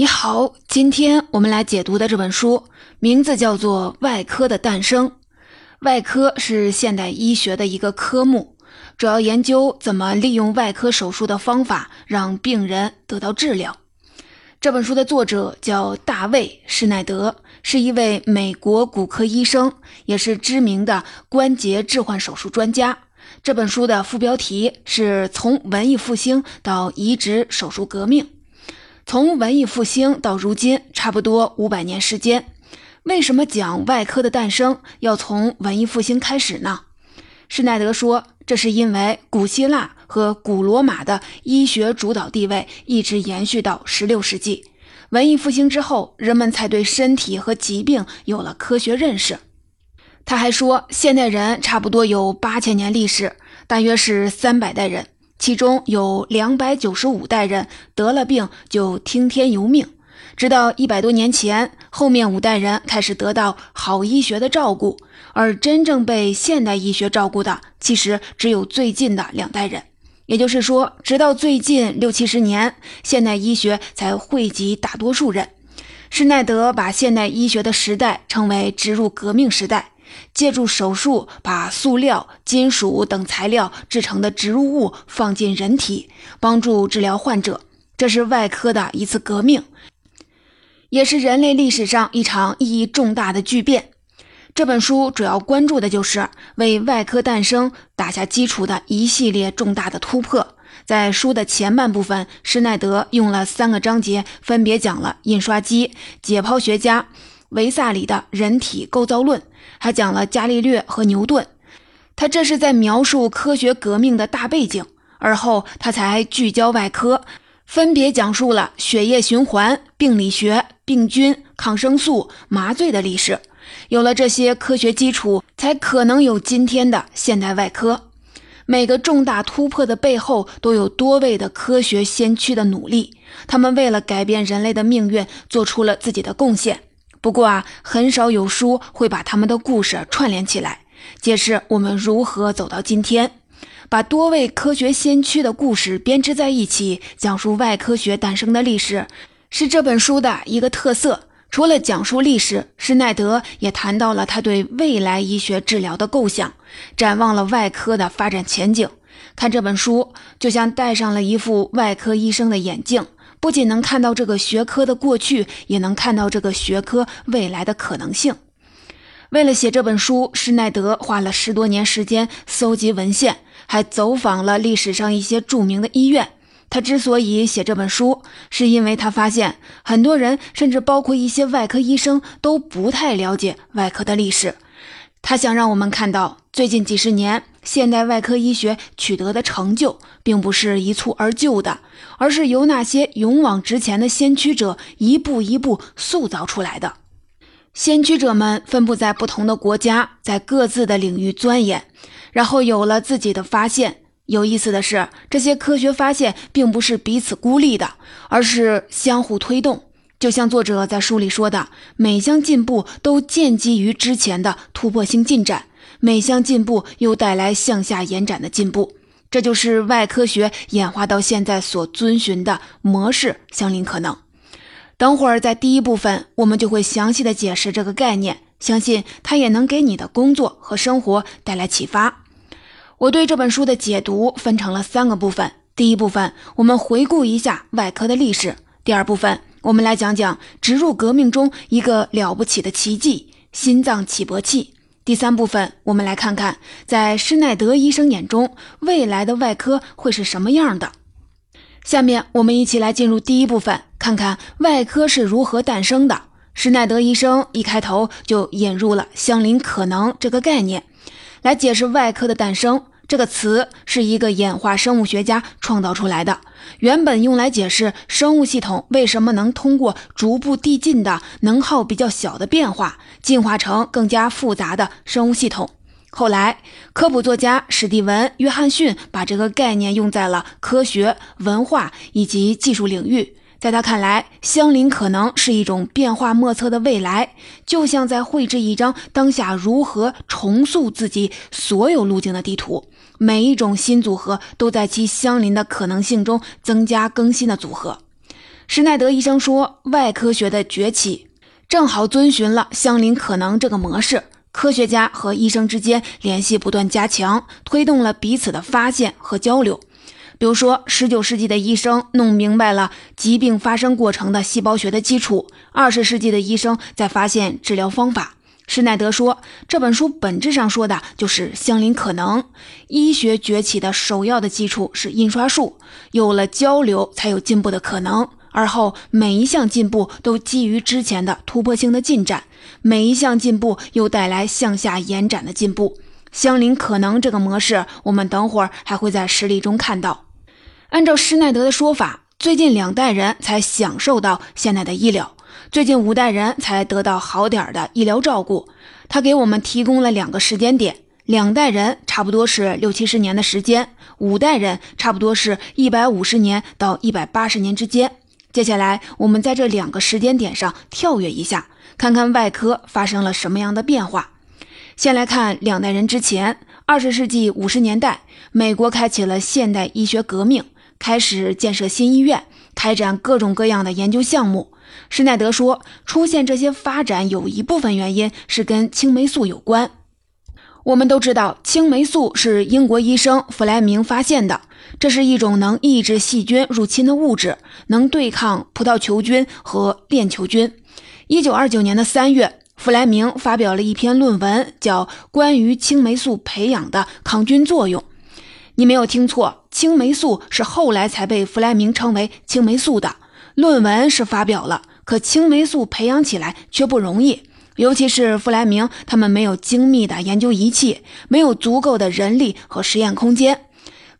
你好，今天我们来解读的这本书名字叫做《外科的诞生》。外科是现代医学的一个科目，主要研究怎么利用外科手术的方法让病人得到治疗。这本书的作者叫大卫·施耐德，是一位美国骨科医生，也是知名的关节置换手术专家。这本书的副标题是从文艺复兴到移植手术革命。从文艺复兴到如今，差不多五百年时间。为什么讲外科的诞生要从文艺复兴开始呢？施耐德说，这是因为古希腊和古罗马的医学主导地位一直延续到十六世纪。文艺复兴之后，人们才对身体和疾病有了科学认识。他还说，现代人差不多有八千年历史，大约是三百代人。其中有两百九十五代人得了病就听天由命，直到一百多年前，后面五代人开始得到好医学的照顾，而真正被现代医学照顾的，其实只有最近的两代人。也就是说，直到最近六七十年，现代医学才惠及大多数人。施耐德把现代医学的时代称为植入革命时代。借助手术把塑料、金属等材料制成的植入物放进人体，帮助治疗患者，这是外科的一次革命，也是人类历史上一场意义重大的巨变。这本书主要关注的就是为外科诞生打下基础的一系列重大的突破。在书的前半部分，施耐德用了三个章节，分别讲了印刷机、解剖学家。维萨里的人体构造论，还讲了伽利略和牛顿。他这是在描述科学革命的大背景，而后他才聚焦外科，分别讲述了血液循环、病理学、病菌、抗生素、麻醉的历史。有了这些科学基础，才可能有今天的现代外科。每个重大突破的背后，都有多位的科学先驱的努力，他们为了改变人类的命运，做出了自己的贡献。不过啊，很少有书会把他们的故事串联起来，解释我们如何走到今天。把多位科学先驱的故事编织在一起，讲述外科学诞生的历史，是这本书的一个特色。除了讲述历史，施耐德也谈到了他对未来医学治疗的构想，展望了外科的发展前景。看这本书，就像戴上了一副外科医生的眼镜。不仅能看到这个学科的过去，也能看到这个学科未来的可能性。为了写这本书，施耐德花了十多年时间搜集文献，还走访了历史上一些著名的医院。他之所以写这本书，是因为他发现很多人，甚至包括一些外科医生，都不太了解外科的历史。他想让我们看到，最近几十年现代外科医学取得的成就，并不是一蹴而就的，而是由那些勇往直前的先驱者一步一步塑造出来的。先驱者们分布在不同的国家，在各自的领域钻研，然后有了自己的发现。有意思的是，这些科学发现并不是彼此孤立的，而是相互推动。就像作者在书里说的，每项进步都建基于之前的突破性进展，每项进步又带来向下延展的进步，这就是外科学演化到现在所遵循的模式，相邻可能。等会儿在第一部分，我们就会详细的解释这个概念，相信它也能给你的工作和生活带来启发。我对这本书的解读分成了三个部分，第一部分我们回顾一下外科的历史，第二部分。我们来讲讲植入革命中一个了不起的奇迹——心脏起搏器。第三部分，我们来看看在施耐德医生眼中，未来的外科会是什么样的。下面我们一起来进入第一部分，看看外科是如何诞生的。施耐德医生一开头就引入了“相邻可能”这个概念，来解释外科的诞生。这个词是一个演化生物学家创造出来的，原本用来解释生物系统为什么能通过逐步递进的能耗比较小的变化，进化成更加复杂的生物系统。后来，科普作家史蒂文·约翰逊把这个概念用在了科学、文化以及技术领域。在他看来，相邻可能是一种变化莫测的未来，就像在绘制一张当下如何重塑自己所有路径的地图。每一种新组合都在其相邻的可能性中增加更新的组合。施耐德医生说，外科学的崛起正好遵循了相邻可能这个模式。科学家和医生之间联系不断加强，推动了彼此的发现和交流。比如说，19世纪的医生弄明白了疾病发生过程的细胞学的基础，20世纪的医生在发现治疗方法。施耐德说，这本书本质上说的就是相邻可能。医学崛起的首要的基础是印刷术，有了交流，才有进步的可能。而后每一项进步都基于之前的突破性的进展，每一项进步又带来向下延展的进步。相邻可能这个模式，我们等会儿还会在实例中看到。按照施耐德的说法，最近两代人才享受到现代的医疗，最近五代人才得到好点的医疗照顾。他给我们提供了两个时间点：两代人差不多是六七十年的时间，五代人差不多是一百五十年到一百八十年之间。接下来，我们在这两个时间点上跳跃一下，看看外科发生了什么样的变化。先来看两代人之前，二十世纪五十年代，美国开启了现代医学革命，开始建设新医院，开展各种各样的研究项目。施耐德说，出现这些发展有一部分原因是跟青霉素有关。我们都知道，青霉素是英国医生弗莱明发现的。这是一种能抑制细菌入侵的物质，能对抗葡萄球菌和链球菌。一九二九年的三月，弗莱明发表了一篇论文，叫《关于青霉素培养的抗菌作用》。你没有听错，青霉素是后来才被弗莱明称为青霉素的。论文是发表了，可青霉素培养起来却不容易，尤其是弗莱明他们没有精密的研究仪器，没有足够的人力和实验空间。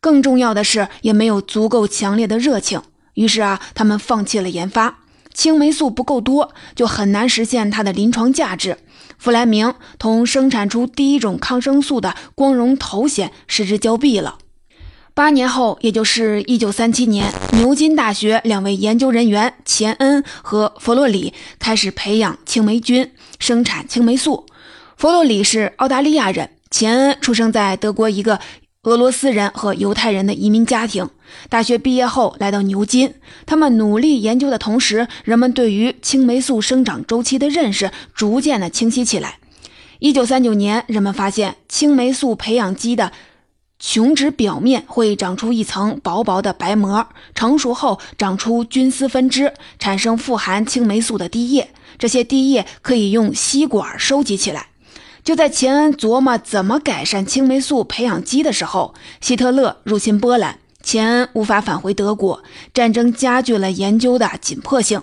更重要的是，也没有足够强烈的热情。于是啊，他们放弃了研发。青霉素不够多，就很难实现它的临床价值。弗莱明同生产出第一种抗生素的光荣头衔失之交臂了。八年后，也就是一九三七年，牛津大学两位研究人员钱恩和弗洛里开始培养青霉菌，生产青霉素。弗洛里是澳大利亚人，钱恩出生在德国一个。俄罗斯人和犹太人的移民家庭，大学毕业后来到牛津。他们努力研究的同时，人们对于青霉素生长周期的认识逐渐的清晰起来。一九三九年，人们发现青霉素培养基的琼脂表面会长出一层薄薄的白膜，成熟后长出菌丝分支，产生富含青霉素的滴液。这些滴液可以用吸管收集起来。就在钱恩琢磨怎么改善青霉素培养基的时候，希特勒入侵波兰，钱恩无法返回德国，战争加剧了研究的紧迫性。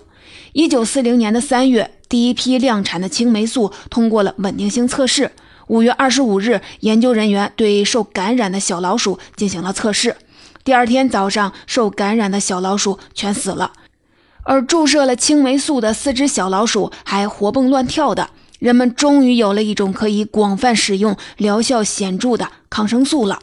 一九四零年的三月，第一批量产的青霉素通过了稳定性测试。五月二十五日，研究人员对受感染的小老鼠进行了测试。第二天早上，受感染的小老鼠全死了，而注射了青霉素的四只小老鼠还活蹦乱跳的。人们终于有了一种可以广泛使用、疗效显著的抗生素了。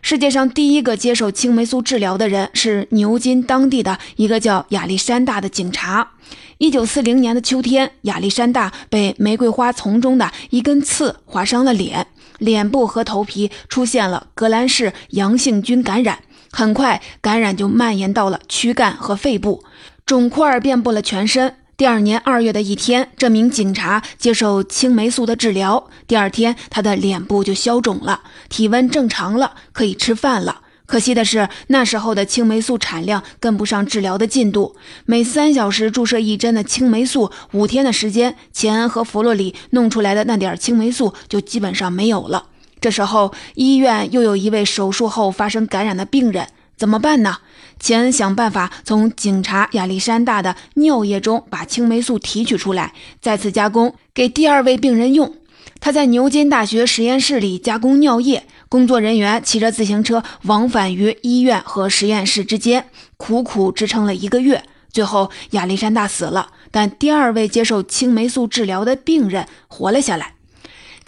世界上第一个接受青霉素治疗的人是牛津当地的一个叫亚历山大的警察。一九四零年的秋天，亚历山大被玫瑰花丛中的一根刺划伤了脸，脸部和头皮出现了革兰氏阳性菌感染，很快感染就蔓延到了躯干和肺部，肿块遍布了全身。第二年二月的一天，这名警察接受青霉素的治疗。第二天，他的脸部就消肿了，体温正常了，可以吃饭了。可惜的是，那时候的青霉素产量跟不上治疗的进度，每三小时注射一针的青霉素，五天的时间，钱恩和弗洛里弄出来的那点青霉素就基本上没有了。这时候，医院又有一位手术后发生感染的病人，怎么办呢？钱恩想办法从警察亚历山大的尿液中把青霉素提取出来，再次加工给第二位病人用。他在牛津大学实验室里加工尿液，工作人员骑着自行车往返于医院和实验室之间，苦苦支撑了一个月。最后，亚历山大死了，但第二位接受青霉素治疗的病人活了下来。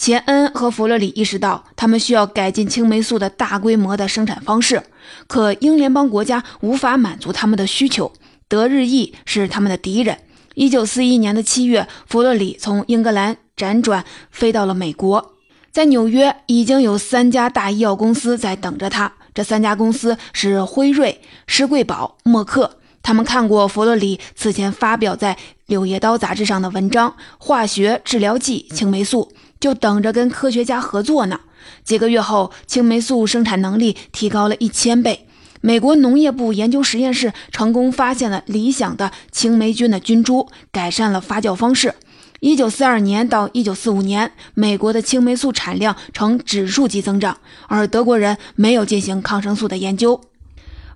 钱恩和弗洛里意识到，他们需要改进青霉素的大规模的生产方式，可英联邦国家无法满足他们的需求。德日意是他们的敌人。一九四一年的七月，弗洛里从英格兰辗转飞到了美国，在纽约已经有三家大医药公司在等着他。这三家公司是辉瑞、施贵宝、默克。他们看过弗洛里此前发表在《柳叶刀》杂志上的文章《化学治疗剂青霉素》，就等着跟科学家合作呢。几个月后，青霉素生产能力提高了一千倍。美国农业部研究实验室成功发现了理想的青霉菌的菌株，改善了发酵方式。一九四二年到一九四五年，美国的青霉素产量呈指数级增长，而德国人没有进行抗生素的研究。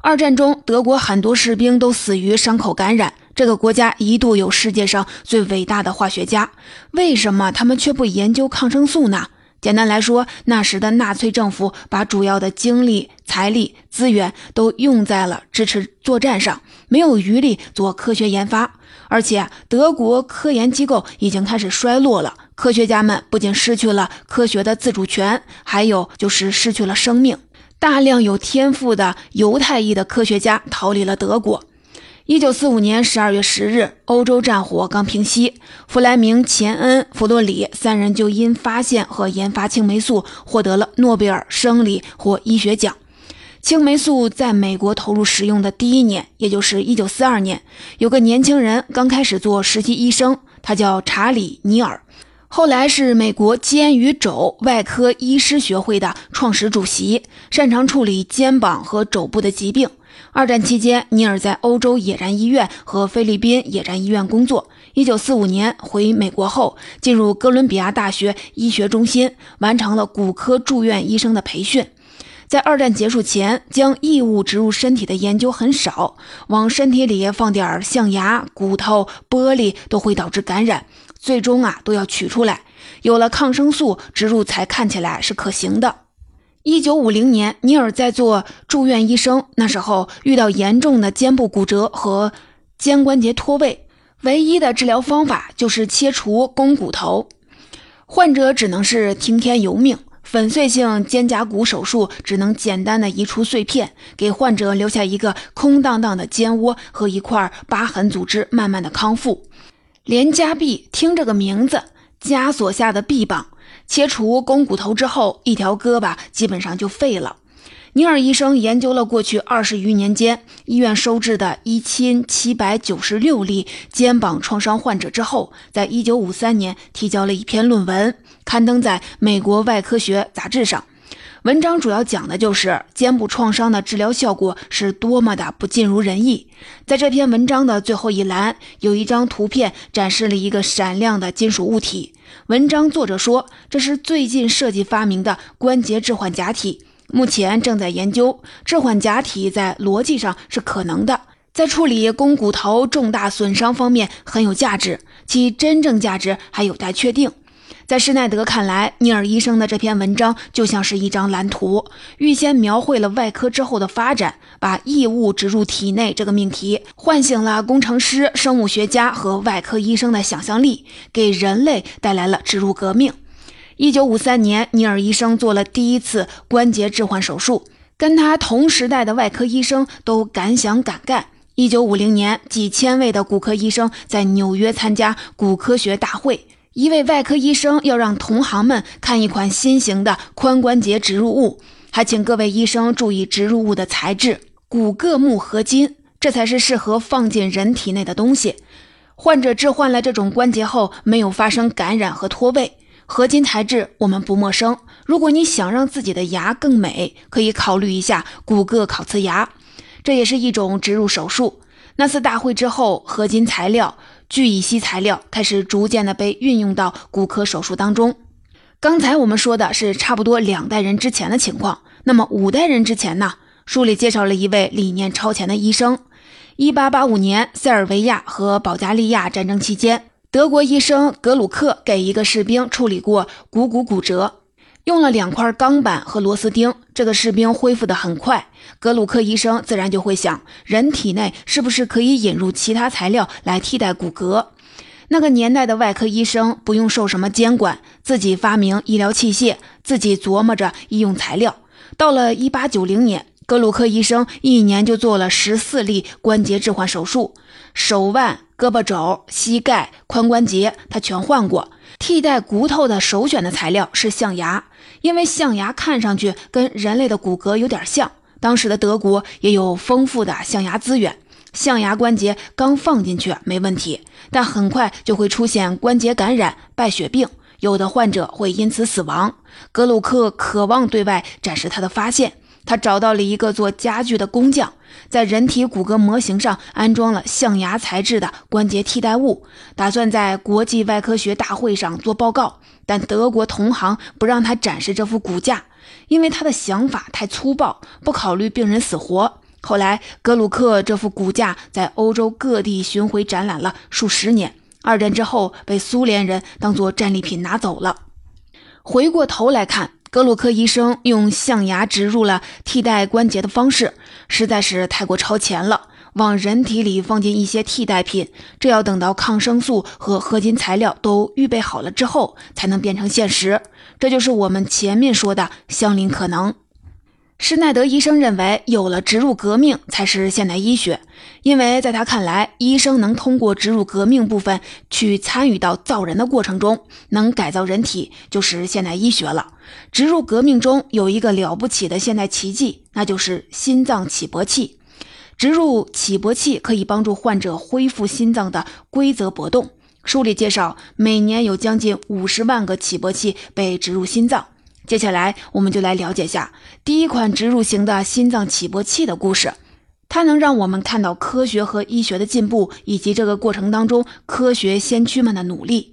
二战中，德国很多士兵都死于伤口感染。这个国家一度有世界上最伟大的化学家，为什么他们却不研究抗生素呢？简单来说，那时的纳粹政府把主要的精力、财力、资源都用在了支持作战上，没有余力做科学研发。而且，德国科研机构已经开始衰落了，科学家们不仅失去了科学的自主权，还有就是失去了生命。大量有天赋的犹太裔的科学家逃离了德国。一九四五年十二月十日，欧洲战火刚平息，弗莱明、钱恩、弗洛里三人就因发现和研发青霉素获得了诺贝尔生理或医学奖。青霉素在美国投入使用的第一年，也就是一九四二年，有个年轻人刚开始做实习医生，他叫查理·尼尔。后来是美国肩与肘外科医师学会的创始主席，擅长处理肩膀和肘部的疾病。二战期间，尼尔在欧洲野战医院和菲律宾野战医院工作。一九四五年回美国后，进入哥伦比亚大学医学中心，完成了骨科住院医生的培训。在二战结束前，将异物植入身体的研究很少，往身体里放点象牙、骨头、玻璃都会导致感染。最终啊，都要取出来。有了抗生素植入，才看起来是可行的。一九五零年，尼尔在做住院医生，那时候遇到严重的肩部骨折和肩关节脱位，唯一的治疗方法就是切除肱骨头，患者只能是听天由命。粉碎性肩胛骨手术只能简单的移除碎片，给患者留下一个空荡荡的肩窝和一块疤痕组织，慢慢的康复。连加臂，听这个名字，枷锁下的臂膀，切除肱骨头之后，一条胳膊基本上就废了。尼尔医生研究了过去二十余年间医院收治的一千七百九十六例肩膀创伤患者之后，在一九五三年提交了一篇论文，刊登在美国外科学杂志上。文章主要讲的就是肩部创伤的治疗效果是多么的不尽如人意。在这篇文章的最后一栏，有一张图片展示了一个闪亮的金属物体。文章作者说，这是最近设计发明的关节置换假体，目前正在研究。置换假体在逻辑上是可能的，在处理肱骨头重大损伤方面很有价值，其真正价值还有待确定。在施耐德看来，尼尔医生的这篇文章就像是一张蓝图，预先描绘了外科之后的发展。把异物植入体内这个命题，唤醒了工程师、生物学家和外科医生的想象力，给人类带来了植入革命。一九五三年，尼尔医生做了第一次关节置换手术，跟他同时代的外科医生都敢想敢干。一九五零年，几千位的骨科医生在纽约参加骨科学大会。一位外科医生要让同行们看一款新型的髋关节植入物，还请各位医生注意植入物的材质——骨铬钼合金，这才是适合放进人体内的东西。患者置换了这种关节后，没有发生感染和脱位。合金材质我们不陌生。如果你想让自己的牙更美，可以考虑一下骨铬烤瓷牙，这也是一种植入手术。那次大会之后，合金材料。聚乙烯材料开始逐渐的被运用到骨科手术当中。刚才我们说的是差不多两代人之前的情况，那么五代人之前呢？书里介绍了一位理念超前的医生。一八八五年，塞尔维亚和保加利亚战争期间，德国医生格鲁克给一个士兵处理过股骨骨折。用了两块钢板和螺丝钉，这个士兵恢复得很快。格鲁克医生自然就会想，人体内是不是可以引入其他材料来替代骨骼？那个年代的外科医生不用受什么监管，自己发明医疗器械，自己琢磨着医用材料。到了一八九零年，格鲁克医生一年就做了十四例关节置换手术，手腕、胳膊肘、膝盖、髋关节，他全换过。替代骨头的首选的材料是象牙。因为象牙看上去跟人类的骨骼有点像，当时的德国也有丰富的象牙资源。象牙关节刚放进去没问题，但很快就会出现关节感染、败血病，有的患者会因此死亡。格鲁克渴望对外展示他的发现，他找到了一个做家具的工匠，在人体骨骼模型上安装了象牙材质的关节替代物，打算在国际外科学大会上做报告。但德国同行不让他展示这副骨架，因为他的想法太粗暴，不考虑病人死活。后来，格鲁克这副骨架在欧洲各地巡回展览了数十年。二战之后，被苏联人当作战利品拿走了。回过头来看，格鲁克医生用象牙植入了替代关节的方式，实在是太过超前了。往人体里放进一些替代品，这要等到抗生素和合金材料都预备好了之后，才能变成现实。这就是我们前面说的相邻可能。施耐德医生认为，有了植入革命才是现代医学，因为在他看来，医生能通过植入革命部分去参与到造人的过程中，能改造人体，就是现代医学了。植入革命中有一个了不起的现代奇迹，那就是心脏起搏器。植入起搏器可以帮助患者恢复心脏的规则搏动。书里介绍，每年有将近五十万个起搏器被植入心脏。接下来，我们就来了解下第一款植入型的心脏起搏器的故事。它能让我们看到科学和医学的进步，以及这个过程当中科学先驱们的努力。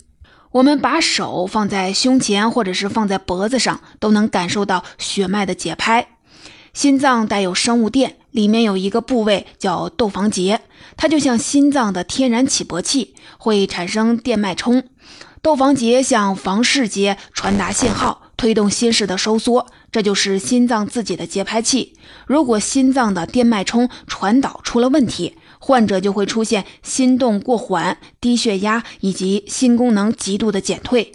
我们把手放在胸前，或者是放在脖子上，都能感受到血脉的节拍。心脏带有生物电。里面有一个部位叫窦房结，它就像心脏的天然起搏器，会产生电脉冲。窦房结向房室结传达信号，推动心室的收缩，这就是心脏自己的节拍器。如果心脏的电脉冲传导出了问题，患者就会出现心动过缓、低血压以及心功能极度的减退。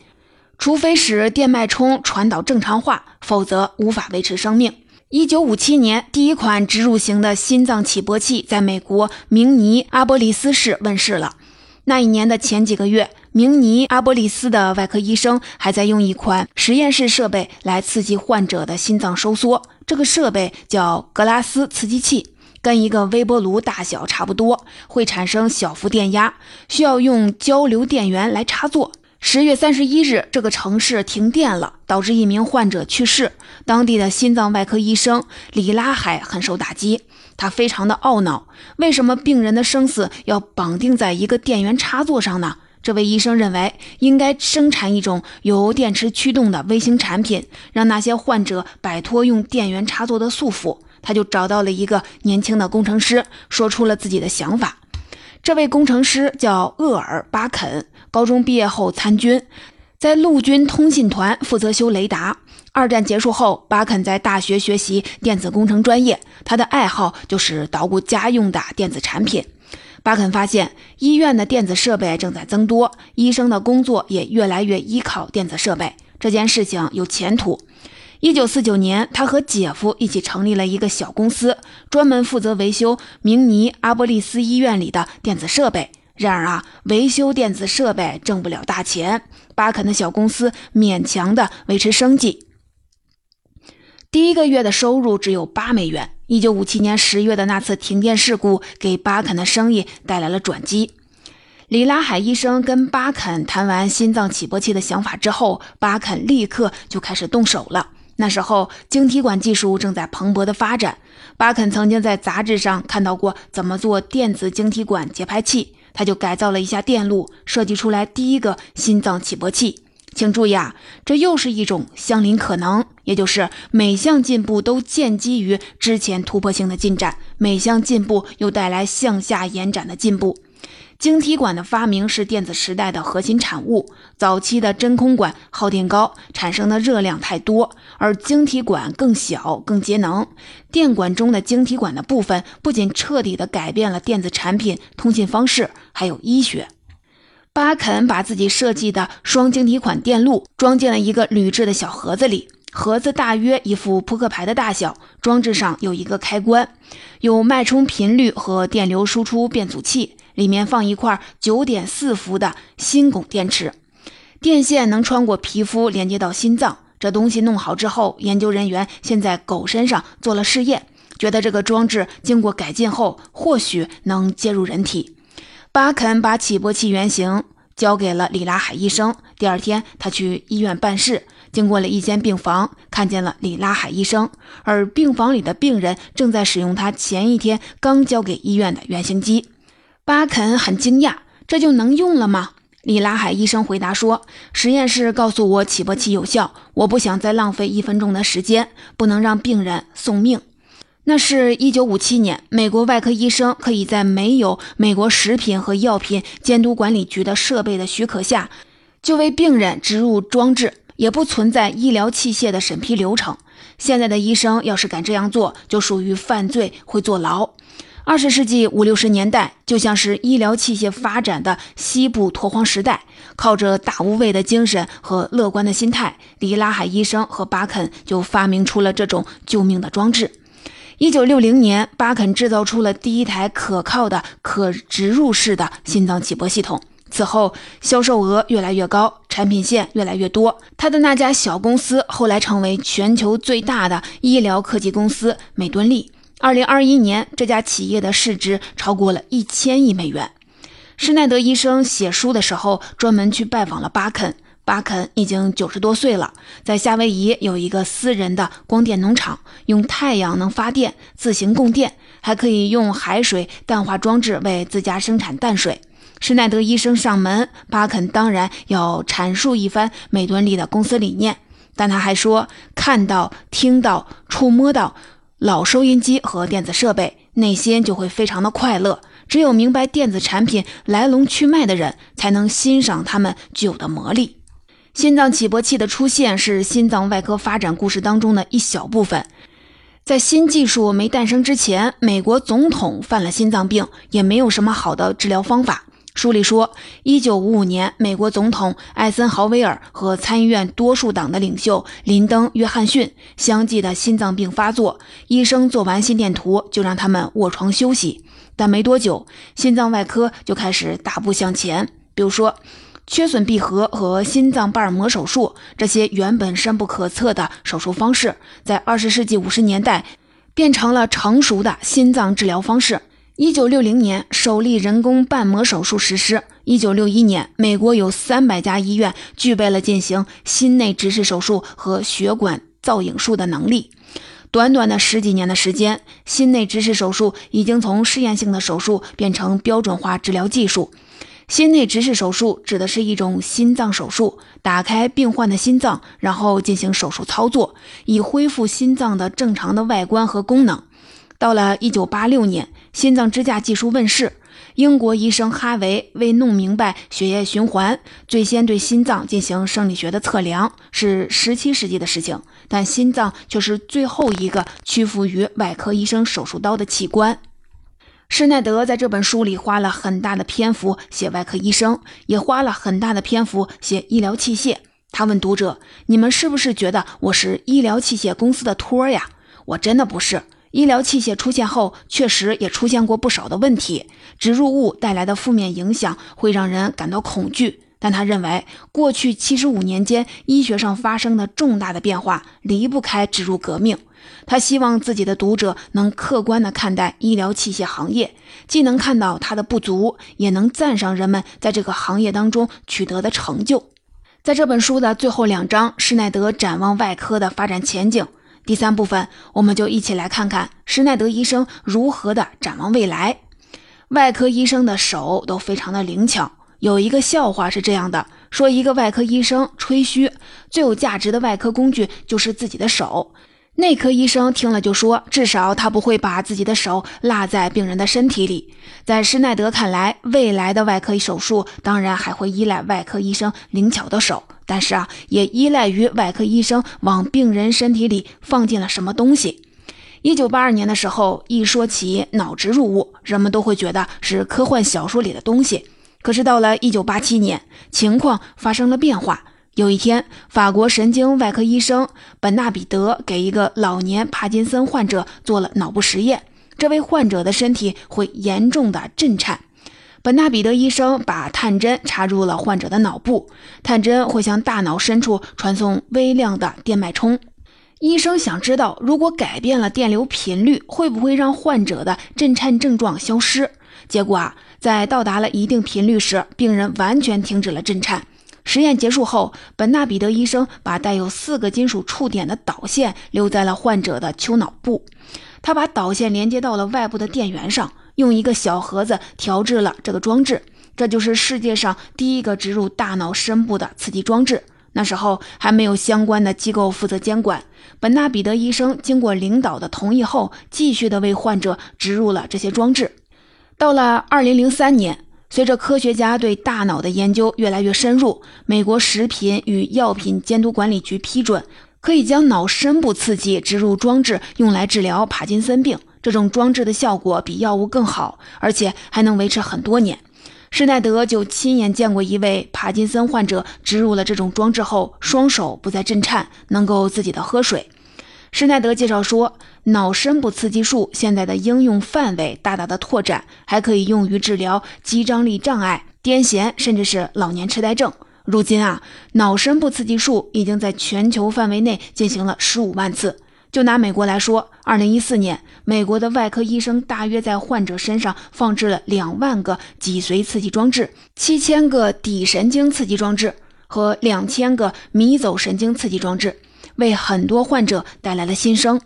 除非使电脉冲传导正常化，否则无法维持生命。一九五七年，第一款植入型的心脏起搏器在美国明尼阿波利斯市问世了。那一年的前几个月，明尼阿波利斯的外科医生还在用一款实验室设备来刺激患者的心脏收缩。这个设备叫格拉斯刺激器，跟一个微波炉大小差不多，会产生小幅电压，需要用交流电源来插座。十月三十一日，这个城市停电了，导致一名患者去世。当地的心脏外科医生里拉海很受打击，他非常的懊恼：为什么病人的生死要绑定在一个电源插座上呢？这位医生认为，应该生产一种由电池驱动的微型产品，让那些患者摆脱用电源插座的束缚。他就找到了一个年轻的工程师，说出了自己的想法。这位工程师叫厄尔·巴肯，高中毕业后参军，在陆军通信团负责修雷达。二战结束后，巴肯在大学学习电子工程专业，他的爱好就是捣鼓家用的电子产品。巴肯发现，医院的电子设备正在增多，医生的工作也越来越依靠电子设备，这件事情有前途。一九四九年，他和姐夫一起成立了一个小公司，专门负责维修明尼阿波利斯医院里的电子设备。然而啊，维修电子设备挣不了大钱，巴肯的小公司勉强的维持生计。第一个月的收入只有八美元。一九五七年十月的那次停电事故给巴肯的生意带来了转机。里拉海医生跟巴肯谈完心脏起搏器的想法之后，巴肯立刻就开始动手了。那时候，晶体管技术正在蓬勃的发展。巴肯曾经在杂志上看到过怎么做电子晶体管节拍器，他就改造了一下电路，设计出来第一个心脏起搏器。请注意啊，这又是一种相邻可能，也就是每项进步都建基于之前突破性的进展，每项进步又带来向下延展的进步。晶体管的发明是电子时代的核心产物。早期的真空管耗电高，产生的热量太多，而晶体管更小、更节能。电管中的晶体管的部分不仅彻底的改变了电子产品、通信方式，还有医学。巴肯把自己设计的双晶体管电路装进了一个铝制的小盒子里，盒子大约一副扑克牌的大小，装置上有一个开关，有脉冲频率和电流输出变阻器。里面放一块九点四伏的锌汞电池，电线能穿过皮肤连接到心脏。这东西弄好之后，研究人员先在狗身上做了试验，觉得这个装置经过改进后或许能接入人体。巴肯把起搏器原型交给了里拉海医生。第二天，他去医院办事，经过了一间病房，看见了里拉海医生，而病房里的病人正在使用他前一天刚交给医院的原型机。巴肯很惊讶，这就能用了吗？里拉海医生回答说：“实验室告诉我起搏器有效，我不想再浪费一分钟的时间，不能让病人送命。”那是一九五七年，美国外科医生可以在没有美国食品和药品监督管理局的设备的许可下，就为病人植入装置，也不存在医疗器械的审批流程。现在的医生要是敢这样做，就属于犯罪，会坐牢。二十世纪五六十年代，就像是医疗器械发展的西部拓荒时代，靠着大无畏的精神和乐观的心态，里拉海医生和巴肯就发明出了这种救命的装置。一九六零年，巴肯制造出了第一台可靠的可植入式的心脏起搏系统。此后，销售额越来越高，产品线越来越多。他的那家小公司后来成为全球最大的医疗科技公司——美敦力。二零二一年，这家企业的市值超过了一千亿美元。施耐德医生写书的时候，专门去拜访了巴肯。巴肯已经九十多岁了，在夏威夷有一个私人的光电农场，用太阳能发电，自行供电，还可以用海水淡化装置为自家生产淡水。施耐德医生上门，巴肯当然要阐述一番美敦力的公司理念，但他还说，看到、听到、触摸到。老收音机和电子设备，内心就会非常的快乐。只有明白电子产品来龙去脉的人，才能欣赏他们具有的魔力。心脏起搏器的出现是心脏外科发展故事当中的一小部分。在新技术没诞生之前，美国总统犯了心脏病，也没有什么好的治疗方法。书里说，一九五五年，美国总统艾森豪威尔和参议院多数党的领袖林登·约翰逊相继的心脏病发作，医生做完心电图就让他们卧床休息。但没多久，心脏外科就开始大步向前。比如说，缺损闭合和心脏瓣膜手术这些原本深不可测的手术方式，在二十世纪五十年代变成了成熟的心脏治疗方式。一九六零年，首例人工瓣膜手术实施。一九六一年，美国有三百家医院具备了进行心内直视手术和血管造影术的能力。短短的十几年的时间，心内直视手术已经从试验性的手术变成标准化治疗技术。心内直视手术指的是一种心脏手术，打开病患的心脏，然后进行手术操作，以恢复心脏的正常的外观和功能。到了一九八六年，心脏支架技术问世。英国医生哈维为弄明白血液循环，最先对心脏进行生理学的测量，是十七世纪的事情。但心脏却是最后一个屈服于外科医生手术刀的器官。施耐德在这本书里花了很大的篇幅写外科医生，也花了很大的篇幅写医疗器械。他问读者：“你们是不是觉得我是医疗器械公司的托儿呀？”我真的不是。医疗器械出现后，确实也出现过不少的问题。植入物带来的负面影响会让人感到恐惧，但他认为过去七十五年间医学上发生的重大的变化离不开植入革命。他希望自己的读者能客观地看待医疗器械行业，既能看到它的不足，也能赞赏人们在这个行业当中取得的成就。在这本书的最后两章，施耐德展望外科的发展前景。第三部分，我们就一起来看看施耐德医生如何的展望未来。外科医生的手都非常的灵巧。有一个笑话是这样的：说一个外科医生吹嘘，最有价值的外科工具就是自己的手。内科医生听了就说，至少他不会把自己的手落在病人的身体里。在施耐德看来，未来的外科手术当然还会依赖外科医生灵巧的手。但是啊，也依赖于外科医生往病人身体里放进了什么东西。一九八二年的时候，一说起脑植入物，人们都会觉得是科幻小说里的东西。可是到了一九八七年，情况发生了变化。有一天，法国神经外科医生本纳彼得给一个老年帕金森患者做了脑部实验，这位患者的身体会严重的震颤。本纳彼得医生把探针插入了患者的脑部，探针会向大脑深处传送微量的电脉冲。医生想知道，如果改变了电流频率，会不会让患者的震颤症状消失？结果啊，在到达了一定频率时，病人完全停止了震颤。实验结束后，本纳比德医生把带有四个金属触点的导线留在了患者的丘脑部。他把导线连接到了外部的电源上，用一个小盒子调制了这个装置。这就是世界上第一个植入大脑深部的刺激装置。那时候还没有相关的机构负责监管。本纳比德医生经过领导的同意后，继续的为患者植入了这些装置。到了二零零三年，随着科学家对大脑的研究越来越深入，美国食品与药品监督管理局批准，可以将脑深部刺激植入装置用来治疗帕金森病。这种装置的效果比药物更好，而且还能维持很多年。施耐德就亲眼见过一位帕金森患者植入了这种装置后，双手不再震颤，能够自己的喝水。施耐德介绍说，脑深部刺激术现在的应用范围大大的拓展，还可以用于治疗肌张力障碍、癫痫，甚至是老年痴呆症。如今啊，脑深部刺激术已经在全球范围内进行了十五万次。就拿美国来说，二零一四年，美国的外科医生大约在患者身上放置了两万个脊髓刺激装置、七千个底神经刺激装置和两千个迷走神经刺激装置，为很多患者带来了新生。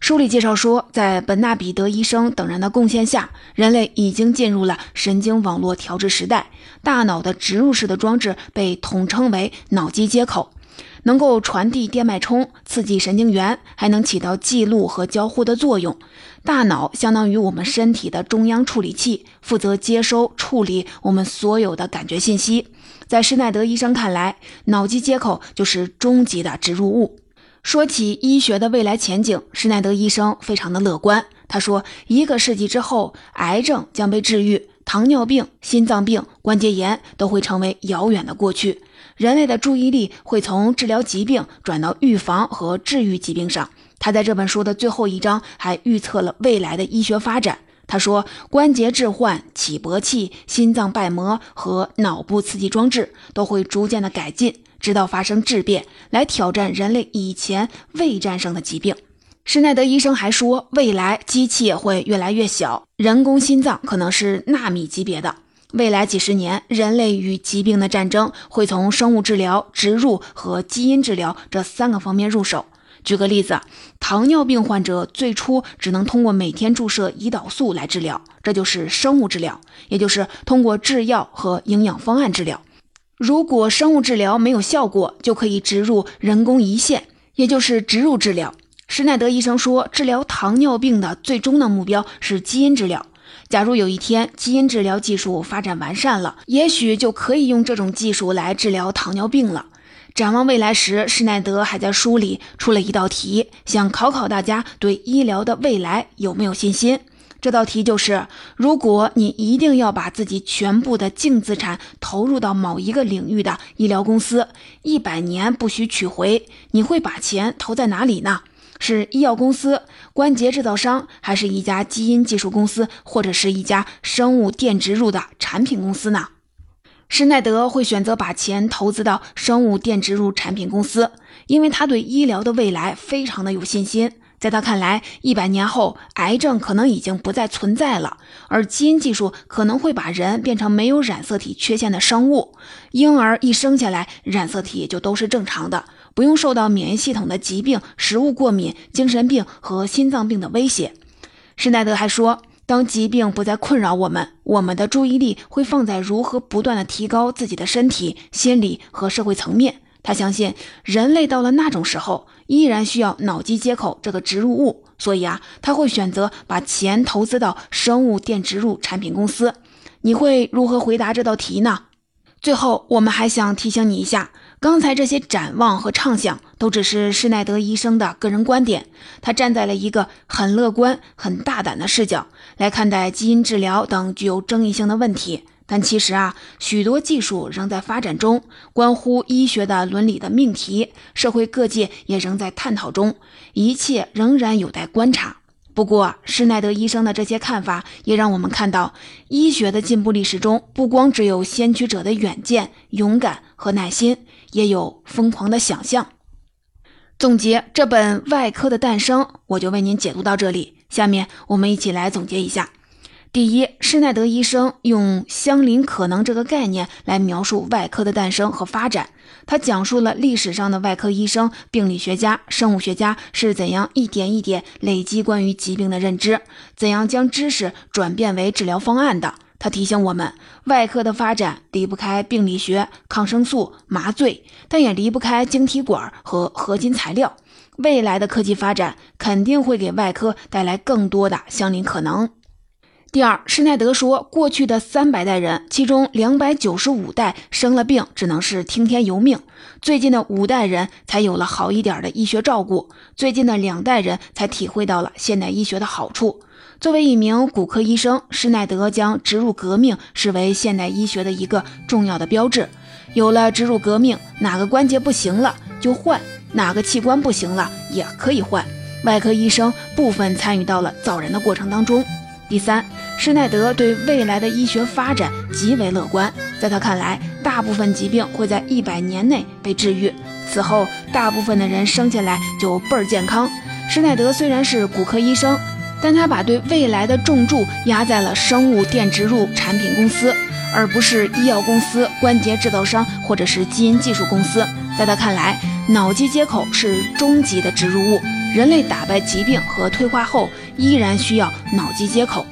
书里介绍说，在本纳比德医生等人的贡献下，人类已经进入了神经网络调制时代。大脑的植入式的装置被统称为脑机接口。能够传递电脉冲，刺激神经元，还能起到记录和交互的作用。大脑相当于我们身体的中央处理器，负责接收、处理我们所有的感觉信息。在施耐德医生看来，脑机接口就是终极的植入物。说起医学的未来前景，施耐德医生非常的乐观。他说，一个世纪之后，癌症将被治愈，糖尿病、心脏病、关节炎都会成为遥远的过去。人类的注意力会从治疗疾病转到预防和治愈疾病上。他在这本书的最后一章还预测了未来的医学发展。他说，关节置换、起搏器、心脏瓣膜和脑部刺激装置都会逐渐的改进，直到发生质变，来挑战人类以前未战胜的疾病。施耐德医生还说，未来机器也会越来越小，人工心脏可能是纳米级别的。未来几十年，人类与疾病的战争会从生物治疗、植入和基因治疗这三个方面入手。举个例子，糖尿病患者最初只能通过每天注射胰岛素来治疗，这就是生物治疗，也就是通过制药和营养方案治疗。如果生物治疗没有效果，就可以植入人工胰腺，也就是植入治疗。施耐德医生说，治疗糖尿病的最终的目标是基因治疗。假如有一天基因治疗技术发展完善了，也许就可以用这种技术来治疗糖尿病了。展望未来时，施耐德还在书里出了一道题，想考考大家对医疗的未来有没有信心。这道题就是：如果你一定要把自己全部的净资产投入到某一个领域的医疗公司，一百年不许取回，你会把钱投在哪里呢？是医药公司、关节制造商，还是一家基因技术公司，或者是一家生物电植入的产品公司呢？施耐德会选择把钱投资到生物电植入产品公司，因为他对医疗的未来非常的有信心。在他看来，一百年后，癌症可能已经不再存在了，而基因技术可能会把人变成没有染色体缺陷的生物，婴儿一生下来染色体就都是正常的。不用受到免疫系统的疾病、食物过敏、精神病和心脏病的威胁。施耐德还说，当疾病不再困扰我们，我们的注意力会放在如何不断的提高自己的身体、心理和社会层面。他相信，人类到了那种时候，依然需要脑机接口这个植入物，所以啊，他会选择把钱投资到生物电植入产品公司。你会如何回答这道题呢？最后，我们还想提醒你一下。刚才这些展望和畅想都只是施耐德医生的个人观点，他站在了一个很乐观、很大胆的视角来看待基因治疗等具有争议性的问题。但其实啊，许多技术仍在发展中，关乎医学的伦理的命题，社会各界也仍在探讨中，一切仍然有待观察。不过，施耐德医生的这些看法也让我们看到，医学的进步历史中，不光只有先驱者的远见、勇敢和耐心。也有疯狂的想象。总结这本《外科的诞生》，我就为您解读到这里。下面我们一起来总结一下。第一，施耐德医生用“相邻可能”这个概念来描述外科的诞生和发展。他讲述了历史上的外科医生、病理学家、生物学家是怎样一点一点累积关于疾病的认知，怎样将知识转变为治疗方案的。他提醒我们，外科的发展离不开病理学、抗生素、麻醉，但也离不开晶体管和合金材料。未来的科技发展肯定会给外科带来更多的相邻可能。第二，施耐德说，过去的三百代人，其中两百九十五代生了病，只能是听天由命；最近的五代人才有了好一点的医学照顾；最近的两代人才体会到了现代医学的好处。作为一名骨科医生，施耐德将植入革命视为现代医学的一个重要的标志。有了植入革命，哪个关节不行了就换，哪个器官不行了也可以换。外科医生部分参与到了造人的过程当中。第三。施耐德对未来的医学发展极为乐观，在他看来，大部分疾病会在一百年内被治愈，此后大部分的人生下来就倍儿健康。施耐德虽然是骨科医生，但他把对未来的重注压在了生物电植入产品公司，而不是医药公司、关节制造商或者是基因技术公司。在他看来，脑机接口是终极的植入物，人类打败疾病和退化后，依然需要脑机接口。